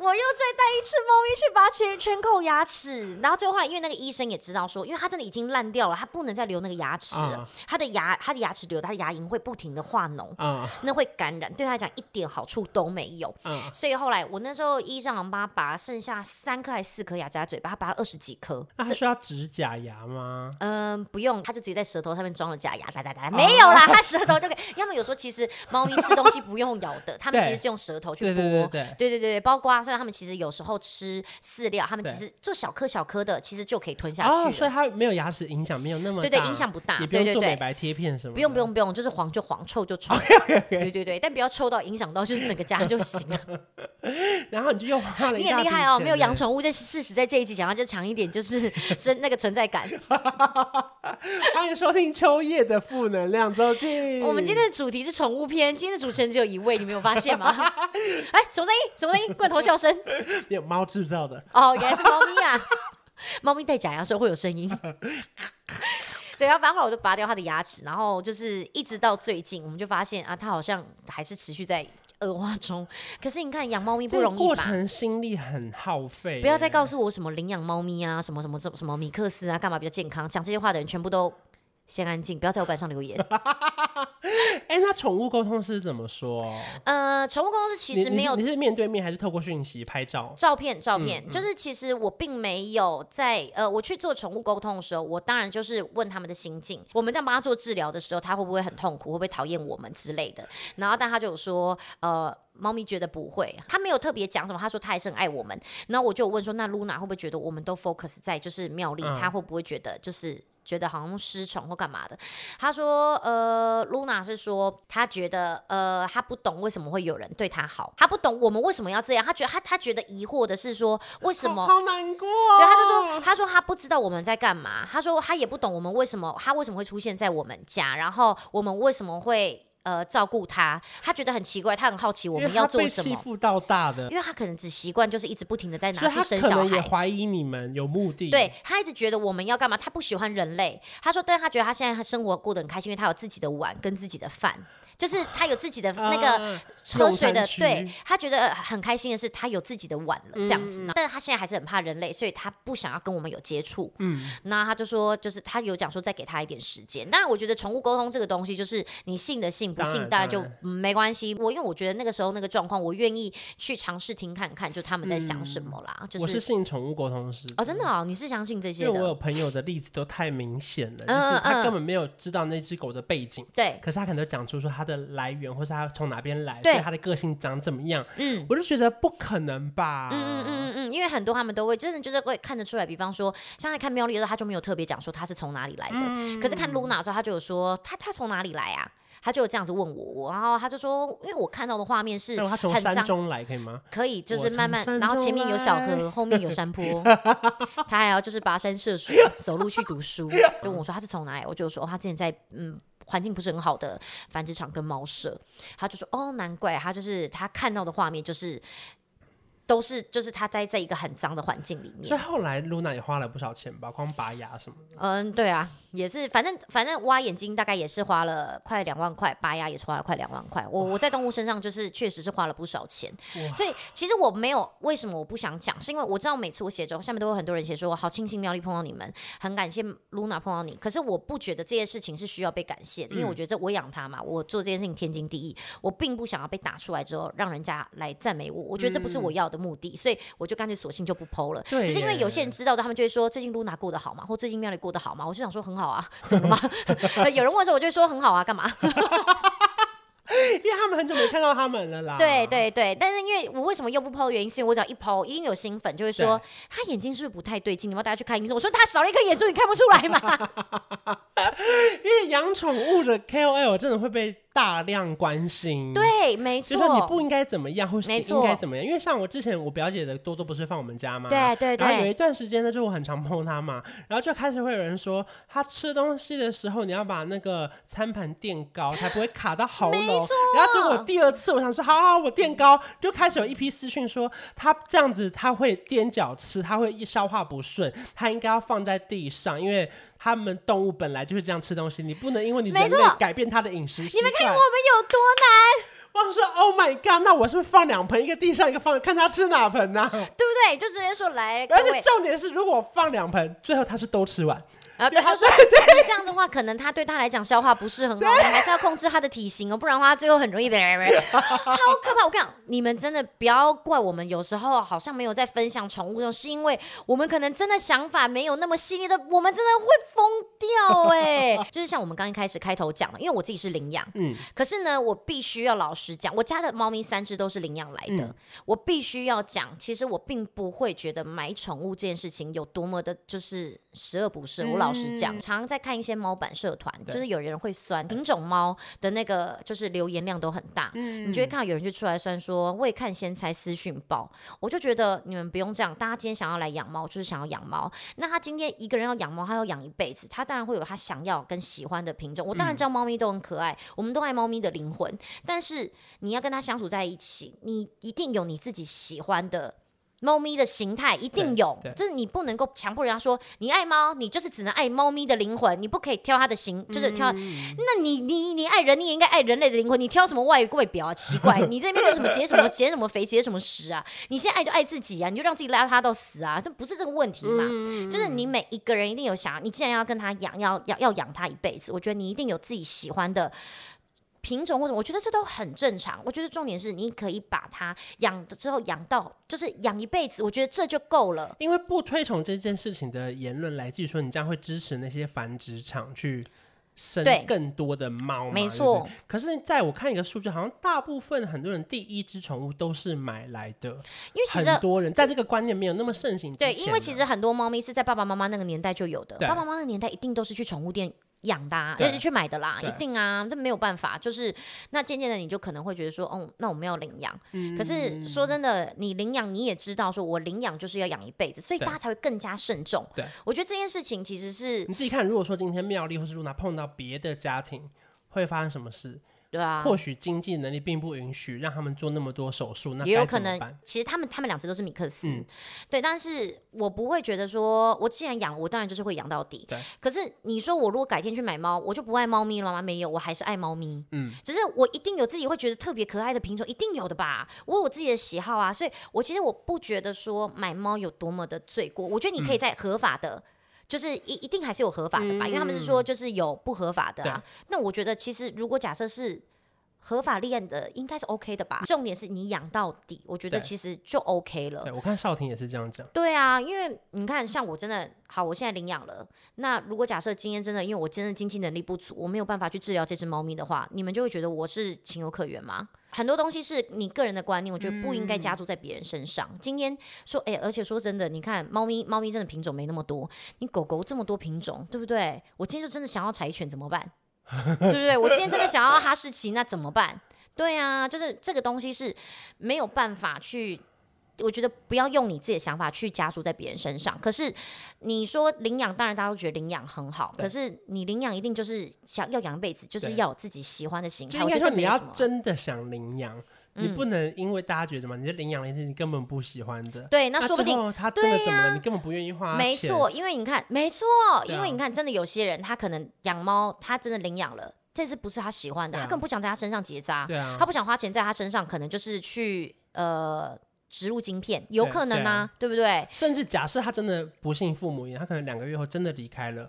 Speaker 1: 我又再带一次猫咪去拔全全口牙齿，然后最后后来，因为那个医生也知道说，因为他真的已经烂掉了，他不能再留那个牙齿了，他的牙他的牙齿留，他的牙龈会不停的化脓，那会感染，对他来讲一点好处都没有。所以后来我那时候医生帮他拔剩下三颗还是四颗牙在嘴巴，他拔了二十几颗。
Speaker 2: 那他需要植假牙吗？
Speaker 1: 嗯，不用，他就直接在舌头上面装了假牙，来来来，没有啦，他舌头就可以。要么有时候其实猫咪吃东西不用咬的，他们其实是用舌头去剥，对对对对，包括。他们其实有时候吃饲料，他们其实做小颗小颗的，其实就可以吞下去。哦，
Speaker 2: 所以它没有牙齿影响，没有那么
Speaker 1: 对对，影响不大。
Speaker 2: 也不用做美白贴片什么？
Speaker 1: 不用不用不用，就是黄就黄，臭就臭。对对对，但不要臭到影响到就是整个家就行了。
Speaker 2: 然后你就又花了一。
Speaker 1: 你很厉害哦，没有养宠物，这事实在这一集讲话就强一点，就是 是那个存在感。
Speaker 2: 欢迎收听秋叶的负能量周记。
Speaker 1: 我们今天的主题是宠物篇，今天的主持人只有一位，你没有发现吗？哎，什么声音？什么声音？罐头笑声。
Speaker 2: 有猫制造的
Speaker 1: 哦，原来是猫咪啊！猫咪戴假牙时候会有声音。对啊，反正后来我就拔掉它的牙齿，然后就是一直到最近，我们就发现啊，它好像还是持续在恶化中。可是你看养猫咪不容易吧？
Speaker 2: 过程心力很耗费。
Speaker 1: 不要再告诉我什么领养猫咪啊，什么什么什么什么米克斯啊，干嘛比较健康？讲这些话的人全部都。先安静，不要在我板上留言。
Speaker 2: 哎、欸，那宠物沟通是怎么说？
Speaker 1: 呃，宠物沟通是其实没有，
Speaker 2: 你，你是面对面还是透过讯息拍照？
Speaker 1: 照片，照片，嗯嗯、就是其实我并没有在呃，我去做宠物沟通的时候，我当然就是问他们的心境。我们在帮他做治疗的时候，他会不会很痛苦？会不会讨厌我们之类的？然后，但他就有说，呃，猫咪觉得不会，他没有特别讲什么。他说他还是很爱我们。然后我就问说，那露娜会不会觉得我们都 focus 在就是妙丽？他、嗯、会不会觉得就是？觉得好像失宠或干嘛的，他说：“呃，露娜是说，他觉得呃，他不懂为什么会有人对他好，他不懂我们为什么要这样。他觉得他他觉得疑惑的是说，为什么？
Speaker 2: 好，好难过。
Speaker 1: 对，他就说，他说他不知道我们在干嘛。他说他也不懂我们为什么，他为什么会出现在我们家，然后我们为什么会。”呃，照顾他，他觉得很奇怪，他很好奇我们要做什么。
Speaker 2: 欺负到大的，
Speaker 1: 因为他可能只习惯就是一直不停的在拿去生小孩。
Speaker 2: 也怀疑你们有目的。
Speaker 1: 对，他一直觉得我们要干嘛？他不喜欢人类。他说，但是他觉得他现在他生活过得很开心，因为他有自己的碗跟自己的饭。就是他有自己的那个喝水的，对，他觉得很开心的是他有自己的碗了，这样子。但是他现在还是很怕人类，所以他不想要跟我们有接触。嗯，那他就说，就是他有讲说再给他一点时间。当然，我觉得宠物沟通这个东西，就是你信的信，不信当然就没关系。我因为我觉得那个时候那个状况，我愿意去尝试听看看，就他们在想什么啦。就是
Speaker 2: 我是信宠物沟通师
Speaker 1: 哦，真的哦，你是相信这些的？
Speaker 2: 因为我有朋友的例子都太明显了，就是他根本没有知道那只狗的背景，对，可是他可能讲出说他的来源或是。他从哪边来？对他的个性长怎么样？嗯，我就觉得不可能吧。嗯嗯
Speaker 1: 嗯嗯，因为很多他们都会真的就是会看得出来。比方说，像在看妙丽的时候，他就没有特别讲说他是从哪里来的。嗯、可是看露娜的时候，他就有说他他从哪里来啊？他就有这样子问我，然后他就说，因为我看到的画面是很，他从
Speaker 2: 山中来可以吗？
Speaker 1: 可以，就是慢慢，然后前面有小河，后面有山坡，他还要就是跋山涉水走路去读书。就问我说他是从哪里？我就说他之前在嗯。环境不是很好的繁殖场跟猫舍，他就说哦，难怪他就是他看到的画面就是都是就是他待在一个很脏的环境里面。
Speaker 2: 所以后来露娜也花了不少钱吧，光拔牙什么的。
Speaker 1: 嗯，对啊，也是，反正反正挖眼睛大概也是花了快两万块，拔牙也是花了快两万块。我我在动物身上就是确实是花了不少钱。所以其实我没有为什么我不想讲，是因为我知道每次我写之后，下面都有很多人写说我好庆幸妙丽碰到你们，很感谢露娜碰到你。可是我不觉得这件事情是需要被感谢的，因为我觉得我养它嘛，我做这件事情天经地义，我并不想要被打出来之后让人家来赞美我。我觉得这不是我要的目的，所以我就干脆索性就不 po 了。只是因为有些人知道，他们就会说最近露娜过得好吗？或最近妙丽过得好吗？我就想说很好啊，怎么吗？有人问的时候，我就说很好啊，干嘛？
Speaker 2: 因为他们很久没看到他们了啦。
Speaker 1: 对对对，但是因为我为什么又不的原因，是因为我只要一 po，一定有新粉就会说他眼睛是不是不太对劲？你要大家去看医生。我说他少了一颗眼珠，你看不出来吗？
Speaker 2: 因为养宠物的 KOL 真的会被。大量关心，
Speaker 1: 对，没错，
Speaker 2: 就说你不应该怎么样，或是你应该怎么样。因为像我之前我表姐的多多不是放我们家吗？
Speaker 1: 对对对。
Speaker 2: 然后有一段时间呢，就我很常碰她嘛，然后就开始会有人说，她吃东西的时候你要把那个餐盘垫高，才不会卡到喉咙。然后结果第二次我想说，好好，我垫高，就开始有一批私讯说，她这样子她会踮脚吃，她会消化不顺，她应该要放在地上，因为。他们动物本来就是这样吃东西，你不能因为你人类改变它的饮食习惯。
Speaker 1: 你们看我们有多难？
Speaker 2: 我说：“Oh my god！那我是不是放两盆，一个地上，一个放，看他吃哪盆呢、啊？对
Speaker 1: 不对？就直接说来。
Speaker 2: 而且重点是，如果放两盆，最后他是都吃完。”
Speaker 1: 然后对他说：“对，这样的话，可能他对他来讲消化不是很好，你还是要控制他的体型哦，不然的话最后很容易被。好可怕！我跟你讲，你们真的不要怪我们，有时候好像没有在分享宠物，是因为我们可能真的想法没有那么细腻的，我们真的会疯掉哎。就是像我们刚一开始开头讲的，因为我自己是领养，嗯，可是呢，我必须要老实讲，我家的猫咪三只都是领养来的，嗯、我必须要讲，其实我并不会觉得买宠物这件事情有多么的，就是十恶不赦。我老。老实讲，常常在看一些猫版社团，就是有人会酸品种猫的那个，就是留言量都很大。嗯，你就会看到有人就出来酸说，未看先猜私讯爆。我就觉得你们不用这样，大家今天想要来养猫，就是想要养猫。那他今天一个人要养猫，他要养一辈子，他当然会有他想要跟喜欢的品种。我当然知道猫咪都很可爱，我们都爱猫咪的灵魂。但是你要跟他相处在一起，你一定有你自己喜欢的。猫咪的形态一定有，就是你不能够强迫人家说你爱猫，你就是只能爱猫咪的灵魂，你不可以挑它的形，就是挑。嗯、那你你你爱人，你也应该爱人类的灵魂，你挑什么外外表啊？奇怪，你这边就什么减什么减什么肥减什么食啊？你现在爱就爱自己啊，你就让自己邋遢到死啊，这不是这个问题嘛？嗯、就是你每一个人一定有想，你既然要跟他养，要要要养他一辈子，我觉得你一定有自己喜欢的。品种或者，我觉得这都很正常。我觉得重点是，你可以把它养的之后养到，就是养一辈子，我觉得这就够了。
Speaker 2: 因为不推崇这件事情的言论来自于说，你这样会支持那些繁殖场去生更多的猫。
Speaker 1: 没错。
Speaker 2: 可是，在我看一个数据，好像大部分很多人第一只宠物都是买来的，
Speaker 1: 因为其实
Speaker 2: 很多人在这个观念没有那么盛行。
Speaker 1: 对，因为其实很多猫咪是在爸爸妈妈那个年代就有的，爸爸妈妈那个年代一定都是去宠物店。养的、啊，就是去买的啦，一定啊，这没有办法。就是那渐渐的，你就可能会觉得说，哦，那我们要领养。嗯、可是说真的，你领养你也知道，说我领养就是要养一辈子，所以大家才会更加慎重。对，我觉得这件事情其实是
Speaker 2: 你自己看。如果说今天妙丽或是露娜碰到别的家庭，会发生什么事？
Speaker 1: 对啊，
Speaker 2: 或许经济能力并不允许让他们做那么多手术，那
Speaker 1: 也有可能。其实他们他们两只都是米克斯，嗯、对。但是我不会觉得说，我既然养，我当然就是会养到底。对。可是你说我如果改天去买猫，我就不爱猫咪了吗？没有，我还是爱猫咪。嗯。只是我一定有自己会觉得特别可爱的品种，一定有的吧？我有我自己的喜好啊，所以我其实我不觉得说买猫有多么的罪过。我觉得你可以在合法的，嗯、就是一一定还是有合法的吧？嗯、因为他们是说就是有不合法的啊。那我觉得其实如果假设是。合法恋的应该是 OK 的吧？重点是你养到底，我觉得其实就 OK 了。
Speaker 2: 对，我看少婷也是这样讲。
Speaker 1: 对啊，因为你看，像我真的好，我现在领养了。那如果假设今天真的，因为我真的经济能力不足，我没有办法去治疗这只猫咪的话，你们就会觉得我是情有可原吗？很多东西是你个人的观念，我觉得不应该加注在别人身上。嗯、今天说，哎、欸，而且说真的，你看猫咪，猫咪真的品种没那么多，你狗狗这么多品种，对不对？我今天就真的想要柴犬怎么办？对不对？我今天真的想要哈士奇，那怎么办？对啊，就是这个东西是没有办法去，我觉得不要用你自己的想法去加注在别人身上。可是你说领养，当然大家都觉得领养很好，可是你领养一定就是想要养一辈子，就是要有自己喜欢的形态。
Speaker 2: 对我觉得你要真的想领养。你不能因为大家觉得什么，你领养了一只你根本不喜欢的，
Speaker 1: 对，那说不定
Speaker 2: 他真的怎么了，你根本不愿意花钱。
Speaker 1: 没错，因为你看，没错，因为你看，真的有些人他可能养猫，他真的领养了，这只不是他喜欢的，他根本不想在他身上结扎，对啊，他不想花钱在他身上，可能就是去呃。植入晶片有可能啊，对，不对？
Speaker 2: 甚至假设他真的不幸父母，他可能两个月后真的离开了，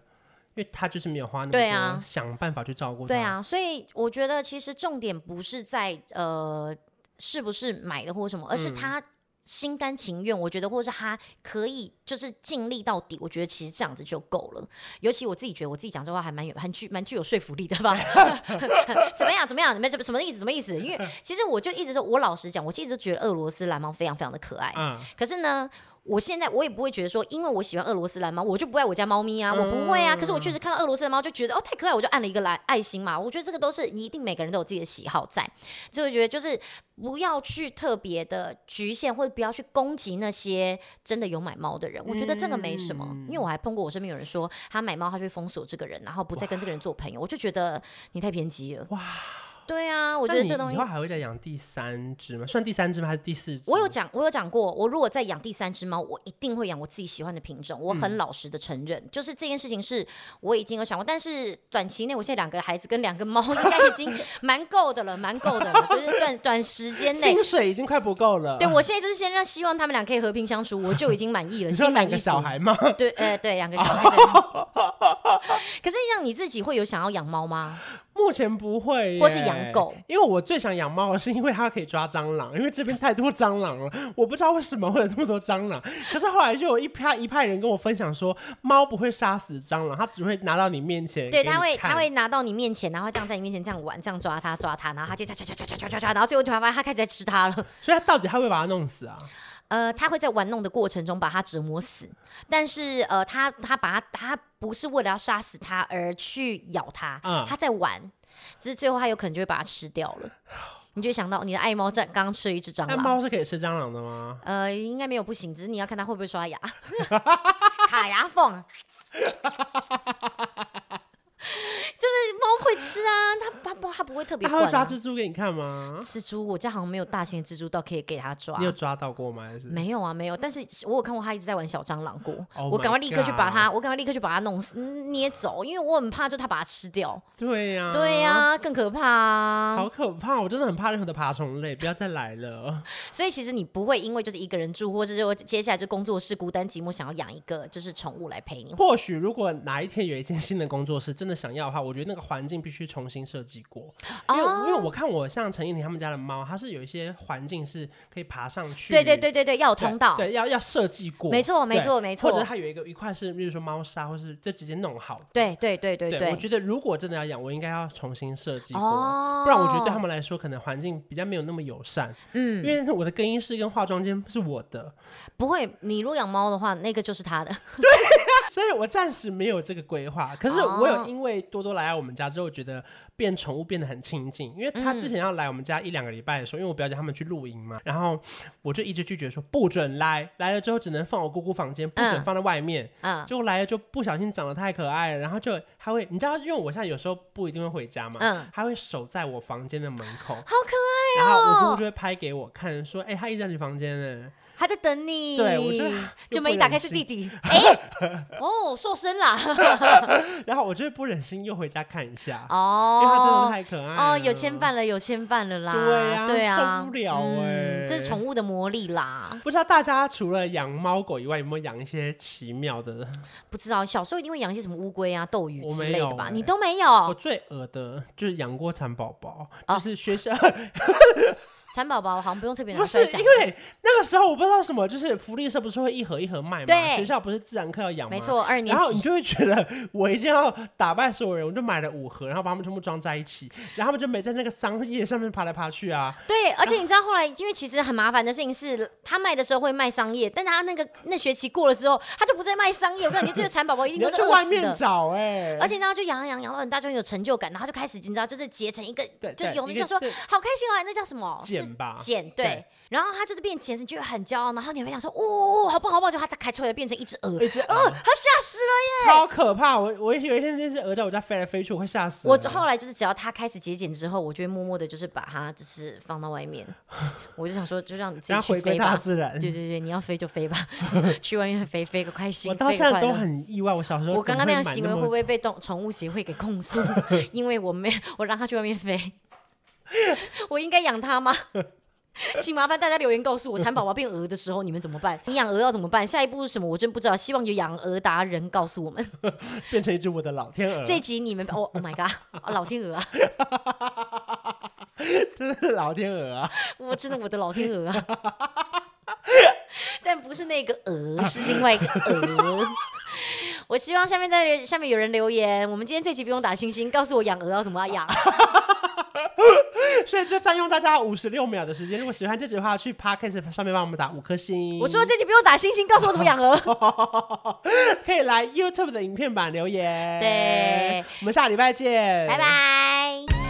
Speaker 2: 因为他就是没有花那么多，啊、想办法去照顾他。
Speaker 1: 对啊，所以我觉得其实重点不是在呃是不是买的或什么，而是他。嗯心甘情愿，我觉得，或者是他可以就是尽力到底，我觉得其实这样子就够了。尤其我自己觉得，我自己讲这话还蛮有、很具、蛮具有说服力的吧？怎么样？怎么样？你们什么什么意思？什么意思？因为其实我就一直说，我老实讲，我一直都觉得俄罗斯蓝猫非常非常的可爱。嗯。可是呢。我现在我也不会觉得说，因为我喜欢俄罗斯蓝猫，我就不爱我家猫咪啊，我不会啊。可是我确实看到俄罗斯的猫就觉得哦太可爱，我就按了一个蓝爱心嘛。我觉得这个都是你一定每个人都有自己的喜好在，就会觉得就是不要去特别的局限，或者不要去攻击那些真的有买猫的人。我觉得这个没什么，因为我还碰过我身边有人说他买猫，他就会封锁这个人，然后不再跟这个人做朋友。我就觉得你太偏激了。哇。对啊，我觉得这东西。以后
Speaker 2: 还会再养第三只吗？算第三只吗？还是第四只？
Speaker 1: 我有讲，我有讲过，我如果再养第三只猫，我一定会养我自己喜欢的品种。我很老实的承认，嗯、就是这件事情是我已经有想过。但是短期内，我现在两个孩子跟两个猫应该已经 蛮够的了，蛮够的了。就是短短时间内，
Speaker 2: 薪水已经快不够了。
Speaker 1: 对，我现在就是先让希望他们俩可以和平相处，我就已经满意了。心满意足。
Speaker 2: 小孩吗？
Speaker 1: 对，呃，对，两个小孩。Oh. 可是让你自己会有想要养猫吗？
Speaker 2: 目前不会，
Speaker 1: 或是养狗，
Speaker 2: 因为我最想养猫，是因为它可以抓蟑螂，因为这边太多蟑螂了，我不知道为什么会有这么多蟑螂。可是后来就有一派一派人跟我分享说，猫不会杀死蟑螂，它只会拿到你面前，
Speaker 1: 对，它会它会拿到你面前，然后这样在你面前这样玩，这样抓它抓它，然后它就抓抓抓抓抓抓抓，然后最后突然发现它开始在吃它了。
Speaker 2: 所以它到底它会把它弄死啊？
Speaker 1: 呃，他会在玩弄的过程中把它折磨死，但是呃，他他把他他不是为了要杀死他而去咬他，嗯，它在玩。只是最后，他有可能就会把它吃掉了。你就会想到你的爱猫在刚刚吃了一只蟑螂。爱
Speaker 2: 猫是可以吃蟑螂的吗？
Speaker 1: 呃，应该没有不行，只是你要看它会不会刷牙，卡牙缝。会吃啊，它它它不会特别、啊。
Speaker 2: 它会抓蜘蛛给你看吗？
Speaker 1: 蜘蛛，我家好像没有大型的蜘蛛到可以给它抓。
Speaker 2: 你有抓到过吗？还是
Speaker 1: 没有啊，没有。但是我有看过他一直在玩小蟑螂过。Oh、我赶快立刻去把它，我赶快立刻去把它弄死捏走，因为我很怕，就它把它吃掉。
Speaker 2: 对呀、啊，
Speaker 1: 对呀、啊，更可怕啊！
Speaker 2: 好可怕，我真的很怕任何的爬虫类，不要再来了。
Speaker 1: 所以其实你不会因为就是一个人住，或者是接下来就工作室孤单寂寞，想要养一个就是宠物来陪你。
Speaker 2: 或许如果哪一天有一间新的工作室，真的想要的话，我觉得那个环境必须重新设计过，因为、oh. 因为我看我像陈燕婷他们家的猫，它是有一些环境是可以爬上去，
Speaker 1: 对对对对对，要有通道，
Speaker 2: 对，对要要设计过，
Speaker 1: 没错没错没错，
Speaker 2: 或者它有一个一块是，比如说猫砂，或是就直接弄好，
Speaker 1: 对对对对对，对，
Speaker 2: 我觉得如果真的要养，我应该要重新设计过，oh. 不然我觉得对他们来说可能环境比较没有那么友善，嗯，因为我的更衣室跟化妆间是我的，
Speaker 1: 不会，你如果养猫的话，那个就是他的，
Speaker 2: 对。所以我暂时没有这个规划，可是我有因为多多来到我们家之后，觉得变宠物变得很亲近。因为他之前要来我们家一两个礼拜的时候，因为我表姐他们去露营嘛，然后我就一直拒绝说不准来，来了之后只能放我姑姑房间，不准放在外面。嗯，结果来了就不小心长得太可爱了，然后就他会，你知道，因为我现在有时候不一定会回家嘛，嗯，他会守在我房间的门口，好
Speaker 1: 可爱哦。
Speaker 2: 然后我姑姑就会拍给我看，说，哎，他一直在你房间呢。
Speaker 1: 他在等你，
Speaker 2: 对，我就
Speaker 1: 就门一打开是弟弟，哎，哦，瘦身啦，
Speaker 2: 然后我就会不忍心又回家看一下，哦，因为他真的太可爱，哦，
Speaker 1: 有牵绊了，有牵绊了啦，
Speaker 2: 对呀，对啊，受不了哎，
Speaker 1: 这是宠物的魔力啦。
Speaker 2: 不知道大家除了养猫狗以外，有没有养一些奇妙的？
Speaker 1: 不知道，小时候一定会养一些什么乌龟啊、斗鱼之类的吧？你都没有？
Speaker 2: 我最恶的就是养过蚕宝宝，就是学校。
Speaker 1: 蚕宝宝好像不用特别
Speaker 2: 不是因为那个时候我不知道什么，就是福利社不是会一盒一盒卖吗？对，学校不是自然课要养吗？
Speaker 1: 没错，二年级。
Speaker 2: 然后你就会觉得我一定要打败所有人，我就买了五盒，然后把它们全部装在一起，然后他们就没在那个桑叶上面爬来爬去啊。
Speaker 1: 对，而且你知道后来，因为其实很麻烦的事情是，他卖的时候会卖桑叶，但他那个那学期过了之后，他就不再卖桑叶。我感觉这个蚕宝宝一定都是饿死的。
Speaker 2: 外面找哎，
Speaker 1: 而且然后就养养养到很大，就很有成就感，然后就开始你知道就是结成一个，就有那叫说好开心啊，那叫什么？
Speaker 2: 茧吧，
Speaker 1: 茧对。然后它就是变茧，你就会很骄傲。然后你会想说，哦，好棒好棒，就它开出来变成一只鹅，
Speaker 2: 一只鹅，
Speaker 1: 它吓死了耶，
Speaker 2: 超可怕！我我有一天那只鹅在我家飞来飞去，我会吓死。
Speaker 1: 我后来就是只要它开始节俭之后，我就会默默的，就是把它就是放到外面。我就想说，就让你自己去飞吧，
Speaker 2: 大自然。
Speaker 1: 对对对，你要飞就飞吧，去外面飞飞个开心。
Speaker 2: 我到现在都很意外，我小时候
Speaker 1: 我刚刚那样行为会不会被动 宠物协会给控诉？因为我没我让它去外面飞，我应该养它吗？请麻烦大家留言告诉我，蚕宝宝变鹅的时候你们怎么办？你养鹅要怎么办？下一步是什么？我真不知道。希望有养鹅达人告诉我们。
Speaker 2: 变成一只我的老天鹅。
Speaker 1: 这集你们哦，Oh my god，老天鹅啊！
Speaker 2: 真的是老天鹅啊！
Speaker 1: 我真的我的老天鹅啊！但不是那个鹅，是另外一个鹅。我希望下面在下面有人留言，我们今天这集不用打星星，告诉我养鹅要怎么养。
Speaker 2: 所以就占用大家五十六秒的时间。如果喜欢这集的话，去 Podcast 上面帮我们打五颗星。
Speaker 1: 我说这集不用打星星，告诉我怎么养鹅。
Speaker 2: 可以来 YouTube 的影片版留言。
Speaker 1: 对，
Speaker 2: 我们下礼拜见，
Speaker 1: 拜拜。